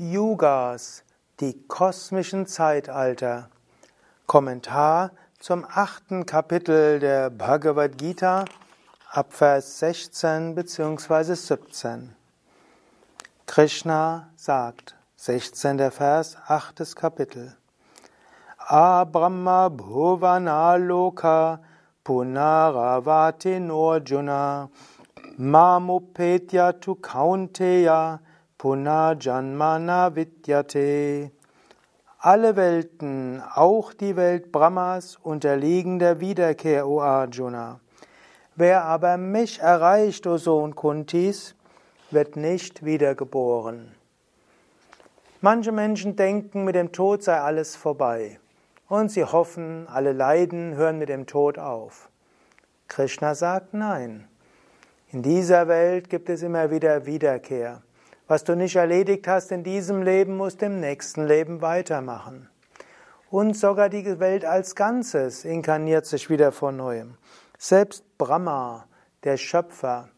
Yugas, die kosmischen Zeitalter. Kommentar zum achten Kapitel der Bhagavad Gita, Abvers 16 bzw. 17. Krishna sagt, 16. Vers, 8. Kapitel. Abrahma Bhuvana Loka Punaravati Norjuna Mamupetya tu Kaunteya Punajanmana Vidyate. Alle Welten, auch die Welt Brahmas, unterliegen der Wiederkehr, O Arjuna. Wer aber mich erreicht, O Sohn Kuntis, wird nicht wiedergeboren. Manche Menschen denken, mit dem Tod sei alles vorbei. Und sie hoffen, alle Leiden hören mit dem Tod auf. Krishna sagt nein. In dieser Welt gibt es immer wieder Wiederkehr. Was du nicht erledigt hast in diesem Leben, musst im nächsten Leben weitermachen. Und sogar die Welt als Ganzes inkarniert sich wieder von neuem. Selbst Brahma, der Schöpfer,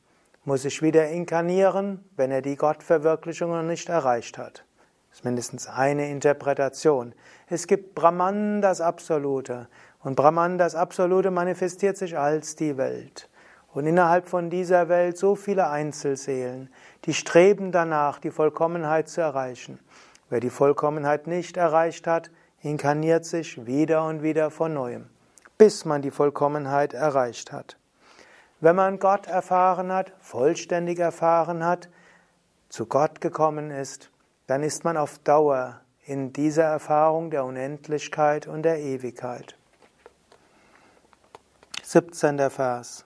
muss sich wieder inkarnieren, wenn er die Gottverwirklichung noch nicht erreicht hat. Das ist mindestens eine Interpretation. Es gibt Brahman, das Absolute. Und Brahman, das Absolute, manifestiert sich als die Welt. Und innerhalb von dieser Welt so viele Einzelseelen, die streben danach, die Vollkommenheit zu erreichen. Wer die Vollkommenheit nicht erreicht hat, inkarniert sich wieder und wieder von neuem, bis man die Vollkommenheit erreicht hat. Wenn man Gott erfahren hat, vollständig erfahren hat, zu Gott gekommen ist, dann ist man auf Dauer in dieser Erfahrung der Unendlichkeit und der Ewigkeit. 17. Vers.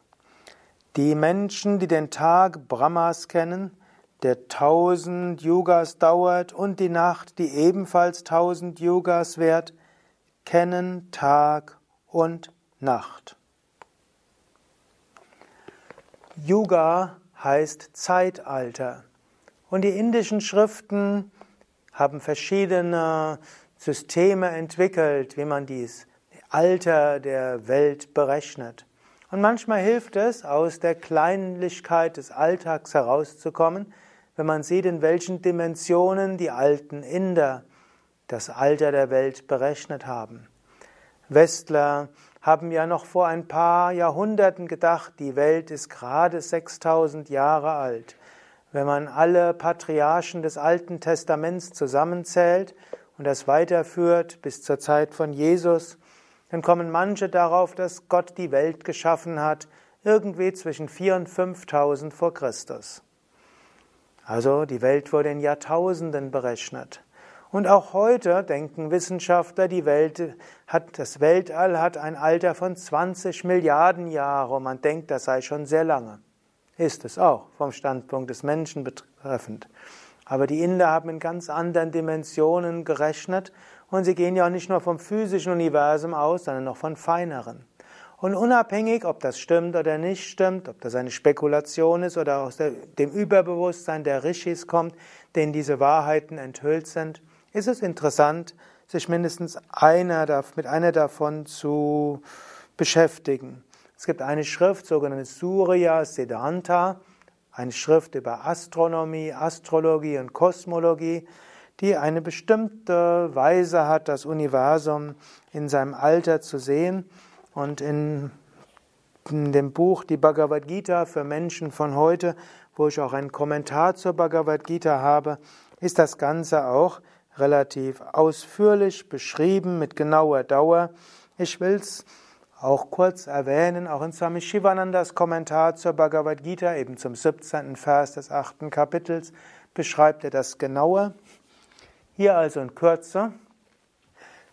Die Menschen, die den Tag Brahmas kennen, der tausend Yugas dauert und die Nacht, die ebenfalls tausend Yugas währt, kennen Tag und Nacht. Yuga heißt Zeitalter. Und die indischen Schriften haben verschiedene Systeme entwickelt, wie man dies Alter der Welt berechnet. Und manchmal hilft es, aus der Kleinlichkeit des Alltags herauszukommen, wenn man sieht, in welchen Dimensionen die alten Inder das Alter der Welt berechnet haben. Westler haben ja noch vor ein paar Jahrhunderten gedacht, die Welt ist gerade 6000 Jahre alt. Wenn man alle Patriarchen des Alten Testaments zusammenzählt und das weiterführt bis zur Zeit von Jesus, dann kommen manche darauf, dass Gott die Welt geschaffen hat, irgendwie zwischen 4.000 und 5.000 vor Christus. Also die Welt wurde in Jahrtausenden berechnet. Und auch heute denken Wissenschaftler, die Welt hat, das Weltall hat ein Alter von 20 Milliarden Jahre und man denkt, das sei schon sehr lange. Ist es auch vom Standpunkt des Menschen betreffend. Aber die Inder haben in ganz anderen Dimensionen gerechnet und sie gehen ja auch nicht nur vom physischen Universum aus, sondern noch von feineren. Und unabhängig, ob das stimmt oder nicht stimmt, ob das eine Spekulation ist oder aus dem Überbewusstsein der Rishis kommt, denen diese Wahrheiten enthüllt sind, ist es interessant, sich mindestens einer, mit einer davon zu beschäftigen. Es gibt eine Schrift, sogenannte Surya Siddhanta, eine Schrift über Astronomie, Astrologie und Kosmologie, die eine bestimmte Weise hat, das Universum in seinem Alter zu sehen. Und in, in dem Buch Die Bhagavad Gita für Menschen von heute, wo ich auch einen Kommentar zur Bhagavad Gita habe, ist das Ganze auch relativ ausführlich beschrieben mit genauer Dauer. Ich will es auch kurz erwähnen, auch in Swami Shivanandas Kommentar zur Bhagavad Gita, eben zum 17. Vers des 8. Kapitels, beschreibt er das genauer. Hier also in Kürze.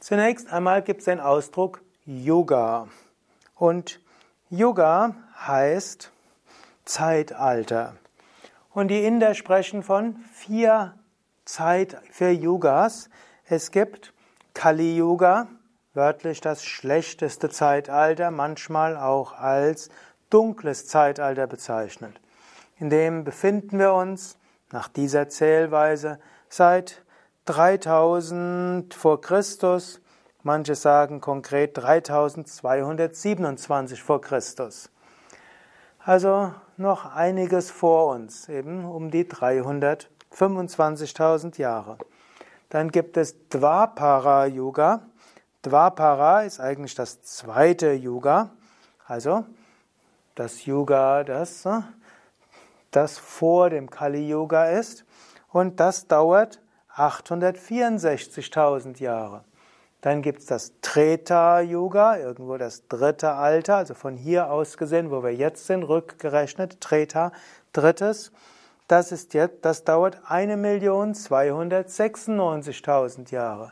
Zunächst einmal gibt es den Ausdruck Yoga. Und Yoga heißt Zeitalter. Und die Inder sprechen von vier Zeit für Yugas. Es gibt Kali Yuga, wörtlich das schlechteste Zeitalter, manchmal auch als dunkles Zeitalter bezeichnet. In dem befinden wir uns nach dieser Zählweise seit 3000 vor Christus, manche sagen konkret 3227 vor Christus. Also noch einiges vor uns, eben um die 325.000 Jahre. Dann gibt es Dvapara Yuga. Dvapara ist eigentlich das zweite Yuga. Also das Yuga, das, äh, das vor dem Kali Yuga ist. Und das dauert 864.000 Jahre. Dann gibt es das Treta-Yoga, irgendwo das dritte Alter, also von hier aus gesehen, wo wir jetzt sind, rückgerechnet, Treta, drittes. Das, ist jetzt, das dauert 1.296.000 Jahre.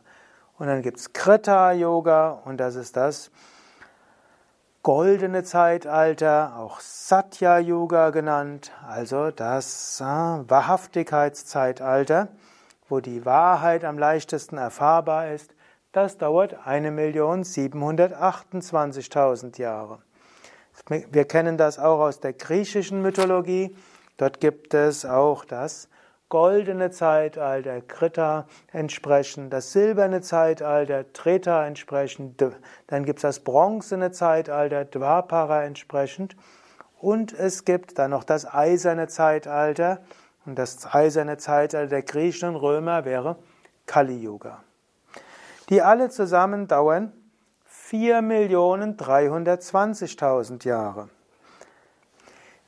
Und dann gibt es Krita-Yoga und das ist das goldene Zeitalter, auch Satya-Yoga genannt, also das äh, Wahrhaftigkeitszeitalter, wo die Wahrheit am leichtesten erfahrbar ist. Das dauert 1.728.000 Jahre. Wir kennen das auch aus der griechischen Mythologie. Dort gibt es auch das goldene Zeitalter, Krita entsprechend, das silberne Zeitalter, Treta entsprechend, dann gibt es das bronzene Zeitalter, Dwapara entsprechend und es gibt dann noch das eiserne Zeitalter und das eiserne Zeitalter der Griechen und Römer wäre Kali Yuga die alle zusammen dauern 4.320.000 Jahre.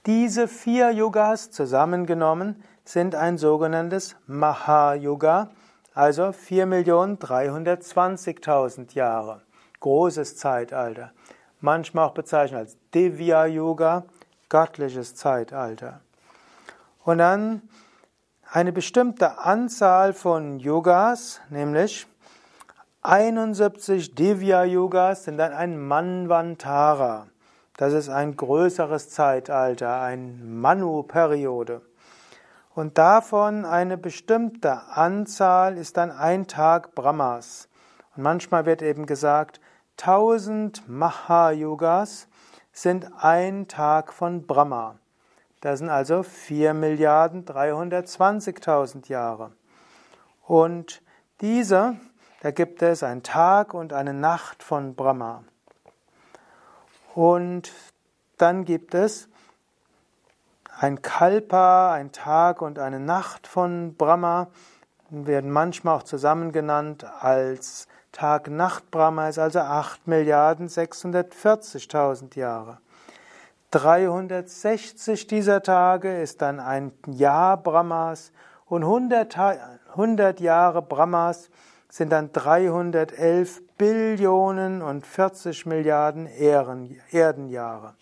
Diese vier Yugas zusammengenommen sind ein sogenanntes Maha-Yuga, also 4.320.000 Jahre. Großes Zeitalter. Manchmal auch bezeichnet als Divya-Yuga, göttliches Zeitalter. Und dann eine bestimmte Anzahl von Yugas, nämlich 71 Divya-Yugas sind dann ein Manvantara. Das ist ein größeres Zeitalter, eine Manu-Periode. Und davon eine bestimmte Anzahl ist dann ein Tag Brahmas. Und manchmal wird eben gesagt, 1000 Mahayugas sind ein Tag von Brahma. Das sind also 4 Milliarden 320.000 Jahre. Und diese da gibt es einen Tag und eine Nacht von Brahma. Und dann gibt es ein Kalpa, ein Tag und eine Nacht von Brahma, werden manchmal auch zusammen genannt als Tag-Nacht Brahma, ist also 8 Milliarden 640.000 Jahre. 360 dieser Tage ist dann ein Jahr Brahmas und 100, 100 Jahre Brahmas sind dann 311 Billionen und 40 Milliarden Erdenjahre.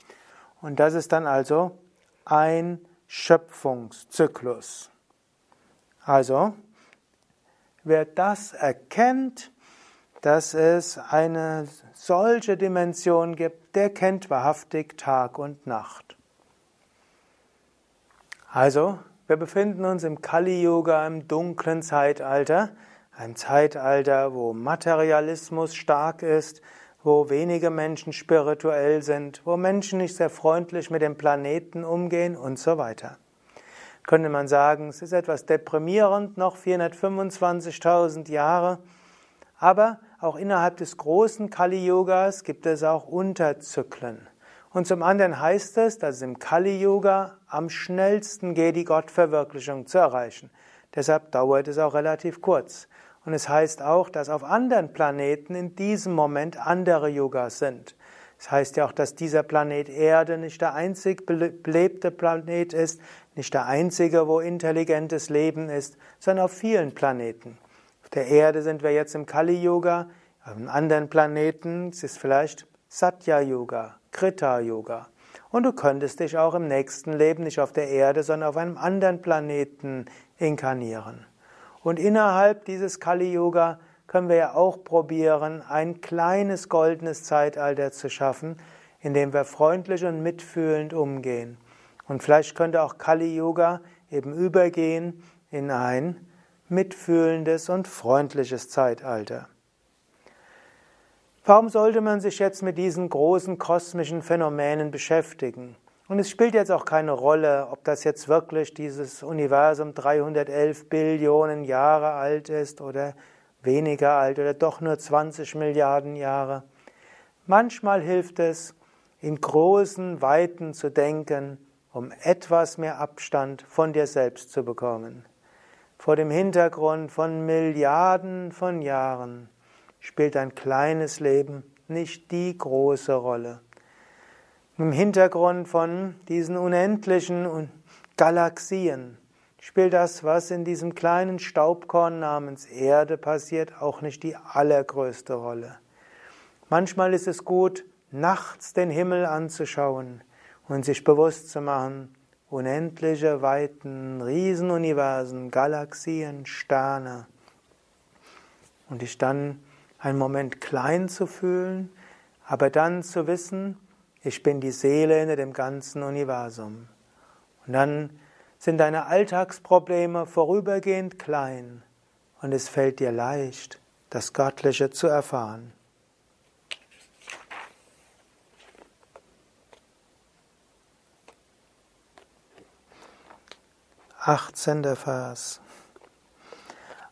Und das ist dann also ein Schöpfungszyklus. Also, wer das erkennt, dass es eine solche Dimension gibt, der kennt wahrhaftig Tag und Nacht. Also, wir befinden uns im Kali-Yoga, im dunklen Zeitalter. Ein Zeitalter, wo Materialismus stark ist, wo wenige Menschen spirituell sind, wo Menschen nicht sehr freundlich mit dem Planeten umgehen und so weiter. Könnte man sagen, es ist etwas deprimierend, noch 425.000 Jahre, aber auch innerhalb des großen Kali-Yogas gibt es auch Unterzyklen. Und zum anderen heißt es, dass es im Kali-Yoga am schnellsten geht, die Gottverwirklichung zu erreichen. Deshalb dauert es auch relativ kurz. Und es heißt auch, dass auf anderen Planeten in diesem Moment andere Yogas sind. Es das heißt ja auch, dass dieser Planet Erde nicht der einzig belebte Planet ist, nicht der einzige, wo intelligentes Leben ist, sondern auf vielen Planeten. Der Erde sind wir jetzt im Kali-Yoga, auf anderen Planeten ist es vielleicht Satya-Yoga, Krita-Yoga. Und du könntest dich auch im nächsten Leben nicht auf der Erde, sondern auf einem anderen Planeten inkarnieren. Und innerhalb dieses Kali-Yoga können wir ja auch probieren, ein kleines goldenes Zeitalter zu schaffen, in dem wir freundlich und mitfühlend umgehen. Und vielleicht könnte auch Kali-Yoga eben übergehen in ein mitfühlendes und freundliches Zeitalter. Warum sollte man sich jetzt mit diesen großen kosmischen Phänomenen beschäftigen? Und es spielt jetzt auch keine Rolle, ob das jetzt wirklich dieses Universum 311 Billionen Jahre alt ist oder weniger alt oder doch nur 20 Milliarden Jahre. Manchmal hilft es, in großen Weiten zu denken, um etwas mehr Abstand von dir selbst zu bekommen. Vor dem Hintergrund von Milliarden von Jahren spielt ein kleines Leben nicht die große Rolle. Im Hintergrund von diesen unendlichen Galaxien spielt das, was in diesem kleinen Staubkorn namens Erde passiert, auch nicht die allergrößte Rolle. Manchmal ist es gut, nachts den Himmel anzuschauen und sich bewusst zu machen, unendliche Weiten, Riesenuniversen, Galaxien, Sterne. Und dich dann einen Moment klein zu fühlen, aber dann zu wissen, ich bin die Seele in dem ganzen Universum. Und dann sind deine Alltagsprobleme vorübergehend klein und es fällt dir leicht, das Göttliche zu erfahren. 18. Vers.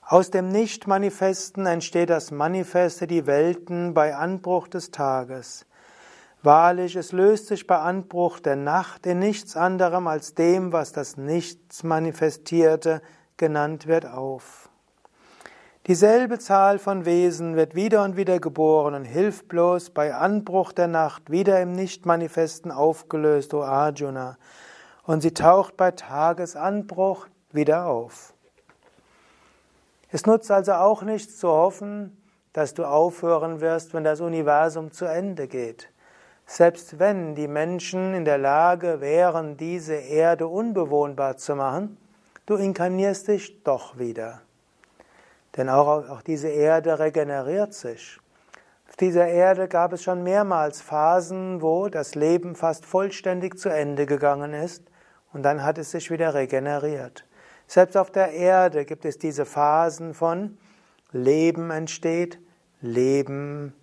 Aus dem Nicht-Manifesten entsteht das Manifeste, die Welten bei Anbruch des Tages. Wahrlich, es löst sich bei Anbruch der Nacht in nichts anderem als dem, was das Nichts manifestierte genannt wird, auf. Dieselbe Zahl von Wesen wird wieder und wieder geboren und hilft bloß bei Anbruch der Nacht wieder im Nicht-Manifesten aufgelöst, o Arjuna und sie taucht bei Tagesanbruch wieder auf. Es nutzt also auch nichts zu hoffen, dass du aufhören wirst, wenn das Universum zu Ende geht. Selbst wenn die Menschen in der Lage wären, diese Erde unbewohnbar zu machen, du inkarnierst dich doch wieder. Denn auch, auch diese Erde regeneriert sich. Auf dieser Erde gab es schon mehrmals Phasen, wo das Leben fast vollständig zu Ende gegangen ist und dann hat es sich wieder regeneriert. Selbst auf der Erde gibt es diese Phasen von Leben entsteht, Leben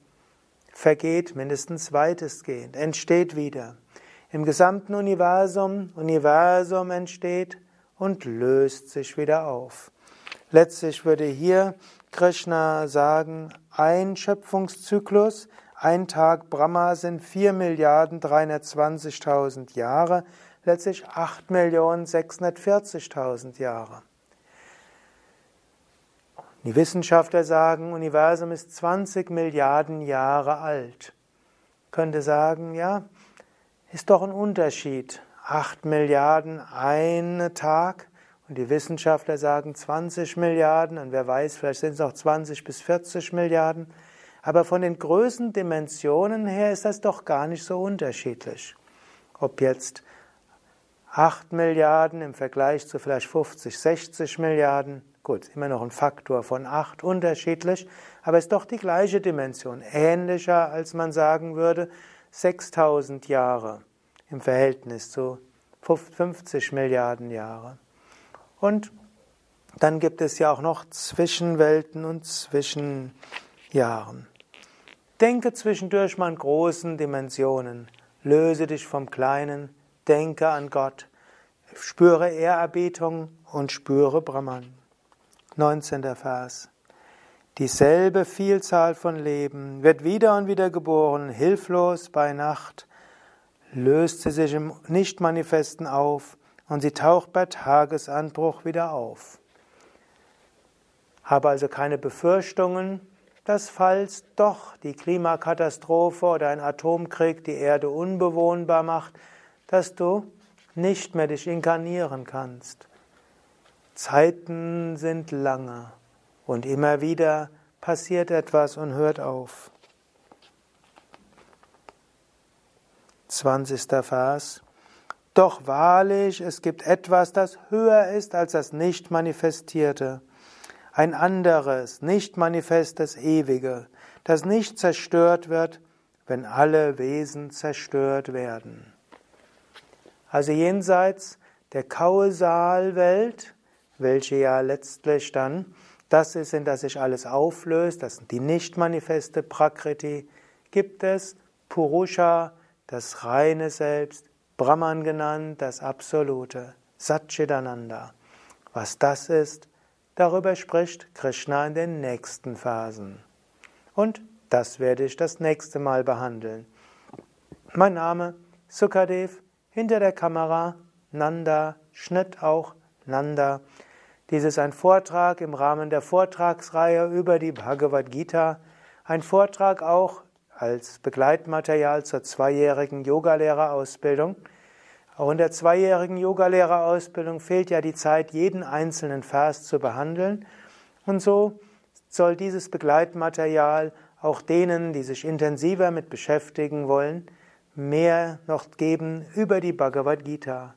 vergeht, mindestens weitestgehend, entsteht wieder. Im gesamten Universum, Universum entsteht und löst sich wieder auf. Letztlich würde hier Krishna sagen, ein Schöpfungszyklus, ein Tag Brahma sind 4 Milliarden 320.000 Jahre, letztlich 8.640.000 Jahre. Die Wissenschaftler sagen, Universum ist 20 Milliarden Jahre alt. Könnte sagen, ja, ist doch ein Unterschied. 8 Milliarden ein Tag und die Wissenschaftler sagen 20 Milliarden und wer weiß, vielleicht sind es auch 20 bis 40 Milliarden. Aber von den Größendimensionen her ist das doch gar nicht so unterschiedlich. Ob jetzt 8 Milliarden im Vergleich zu vielleicht 50, 60 Milliarden. Gut, immer noch ein Faktor von 8 unterschiedlich, aber ist doch die gleiche Dimension. Ähnlicher, als man sagen würde, 6000 Jahre im Verhältnis zu 50 Milliarden Jahre. Und dann gibt es ja auch noch Zwischenwelten und Zwischenjahren. Denke zwischendurch mal in großen Dimensionen. Löse dich vom Kleinen, denke an Gott, spüre Ehrerbietung und spüre Brahman. 19. Vers. Dieselbe Vielzahl von Leben wird wieder und wieder geboren, hilflos bei Nacht, löst sie sich im Nichtmanifesten auf und sie taucht bei Tagesanbruch wieder auf. Habe also keine Befürchtungen, dass falls doch die Klimakatastrophe oder ein Atomkrieg die Erde unbewohnbar macht, dass du nicht mehr dich inkarnieren kannst. Zeiten sind lange und immer wieder passiert etwas und hört auf. 20. Vers. Doch wahrlich, es gibt etwas, das höher ist als das nicht manifestierte. Ein anderes, nicht manifestes Ewige, das nicht zerstört wird, wenn alle Wesen zerstört werden. Also jenseits der Kausalwelt, welche ja letztlich dann das ist, in das sich alles auflöst, das sind die nicht manifeste Prakriti, gibt es Purusha, das reine Selbst, Brahman genannt, das Absolute, Satchidananda. Was das ist, darüber spricht Krishna in den nächsten Phasen. Und das werde ich das nächste Mal behandeln. Mein Name Sukadev hinter der Kamera Nanda, Schnitt auch Nanda. Dies ist ein Vortrag im Rahmen der Vortragsreihe über die Bhagavad Gita, ein Vortrag auch als Begleitmaterial zur zweijährigen Yogalehrerausbildung. Auch in der zweijährigen Yogalehrerausbildung fehlt ja die Zeit, jeden einzelnen Vers zu behandeln. Und so soll dieses Begleitmaterial auch denen, die sich intensiver mit beschäftigen wollen, mehr noch geben über die Bhagavad Gita.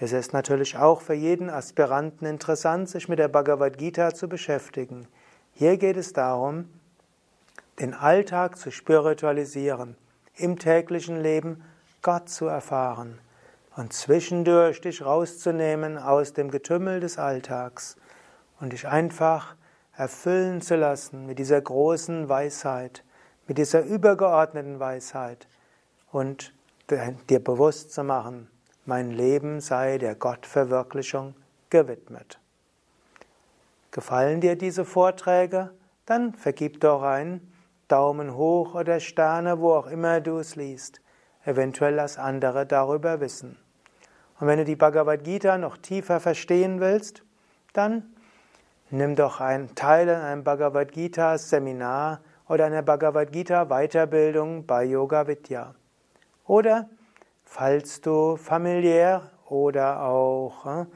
Es ist natürlich auch für jeden Aspiranten interessant, sich mit der Bhagavad Gita zu beschäftigen. Hier geht es darum, den Alltag zu spiritualisieren, im täglichen Leben Gott zu erfahren und zwischendurch dich rauszunehmen aus dem Getümmel des Alltags und dich einfach erfüllen zu lassen mit dieser großen Weisheit, mit dieser übergeordneten Weisheit und dir bewusst zu machen, mein Leben sei der Gottverwirklichung gewidmet. Gefallen dir diese Vorträge? Dann vergib doch einen Daumen hoch oder Sterne, wo auch immer du es liest. Eventuell lass andere darüber wissen. Und wenn du die Bhagavad Gita noch tiefer verstehen willst, dann nimm doch einen Teil an einem Bhagavad Gita Seminar oder einer Bhagavad Gita Weiterbildung bei Yoga Vidya. Oder falls du familiär oder auch äh,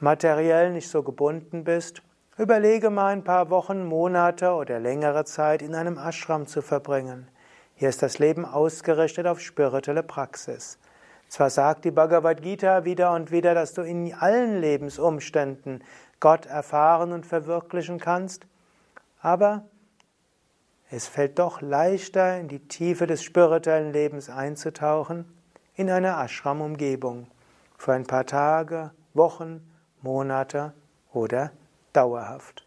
materiell nicht so gebunden bist, überlege mal ein paar Wochen, Monate oder längere Zeit in einem Ashram zu verbringen. Hier ist das Leben ausgerichtet auf spirituelle Praxis. Zwar sagt die Bhagavad Gita wieder und wieder, dass du in allen Lebensumständen Gott erfahren und verwirklichen kannst, aber es fällt doch leichter, in die Tiefe des spirituellen Lebens einzutauchen, in einer Ashram-Umgebung, für ein paar Tage, Wochen, Monate oder dauerhaft.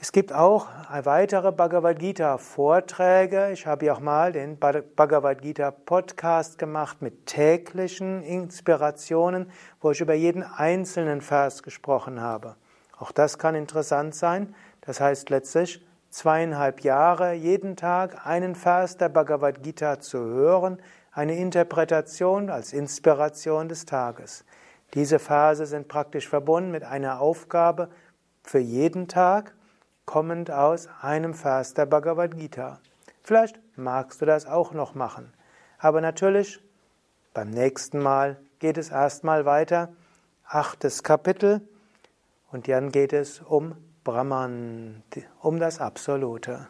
Es gibt auch weitere Bhagavad Gita Vorträge. Ich habe ja auch mal den Bhagavad Gita Podcast gemacht mit täglichen Inspirationen, wo ich über jeden einzelnen Vers gesprochen habe. Auch das kann interessant sein. Das heißt letztlich zweieinhalb Jahre jeden Tag einen Vers der Bhagavad Gita zu hören, eine Interpretation als Inspiration des Tages. Diese Verse sind praktisch verbunden mit einer Aufgabe für jeden Tag kommend aus einem Vers der Bhagavad Gita. Vielleicht magst du das auch noch machen. Aber natürlich, beim nächsten Mal geht es erstmal weiter. Achtes Kapitel. Und dann geht es um Brahman, um das Absolute.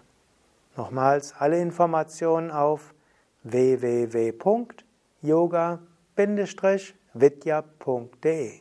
Nochmals alle Informationen auf www.yoga-vidya.de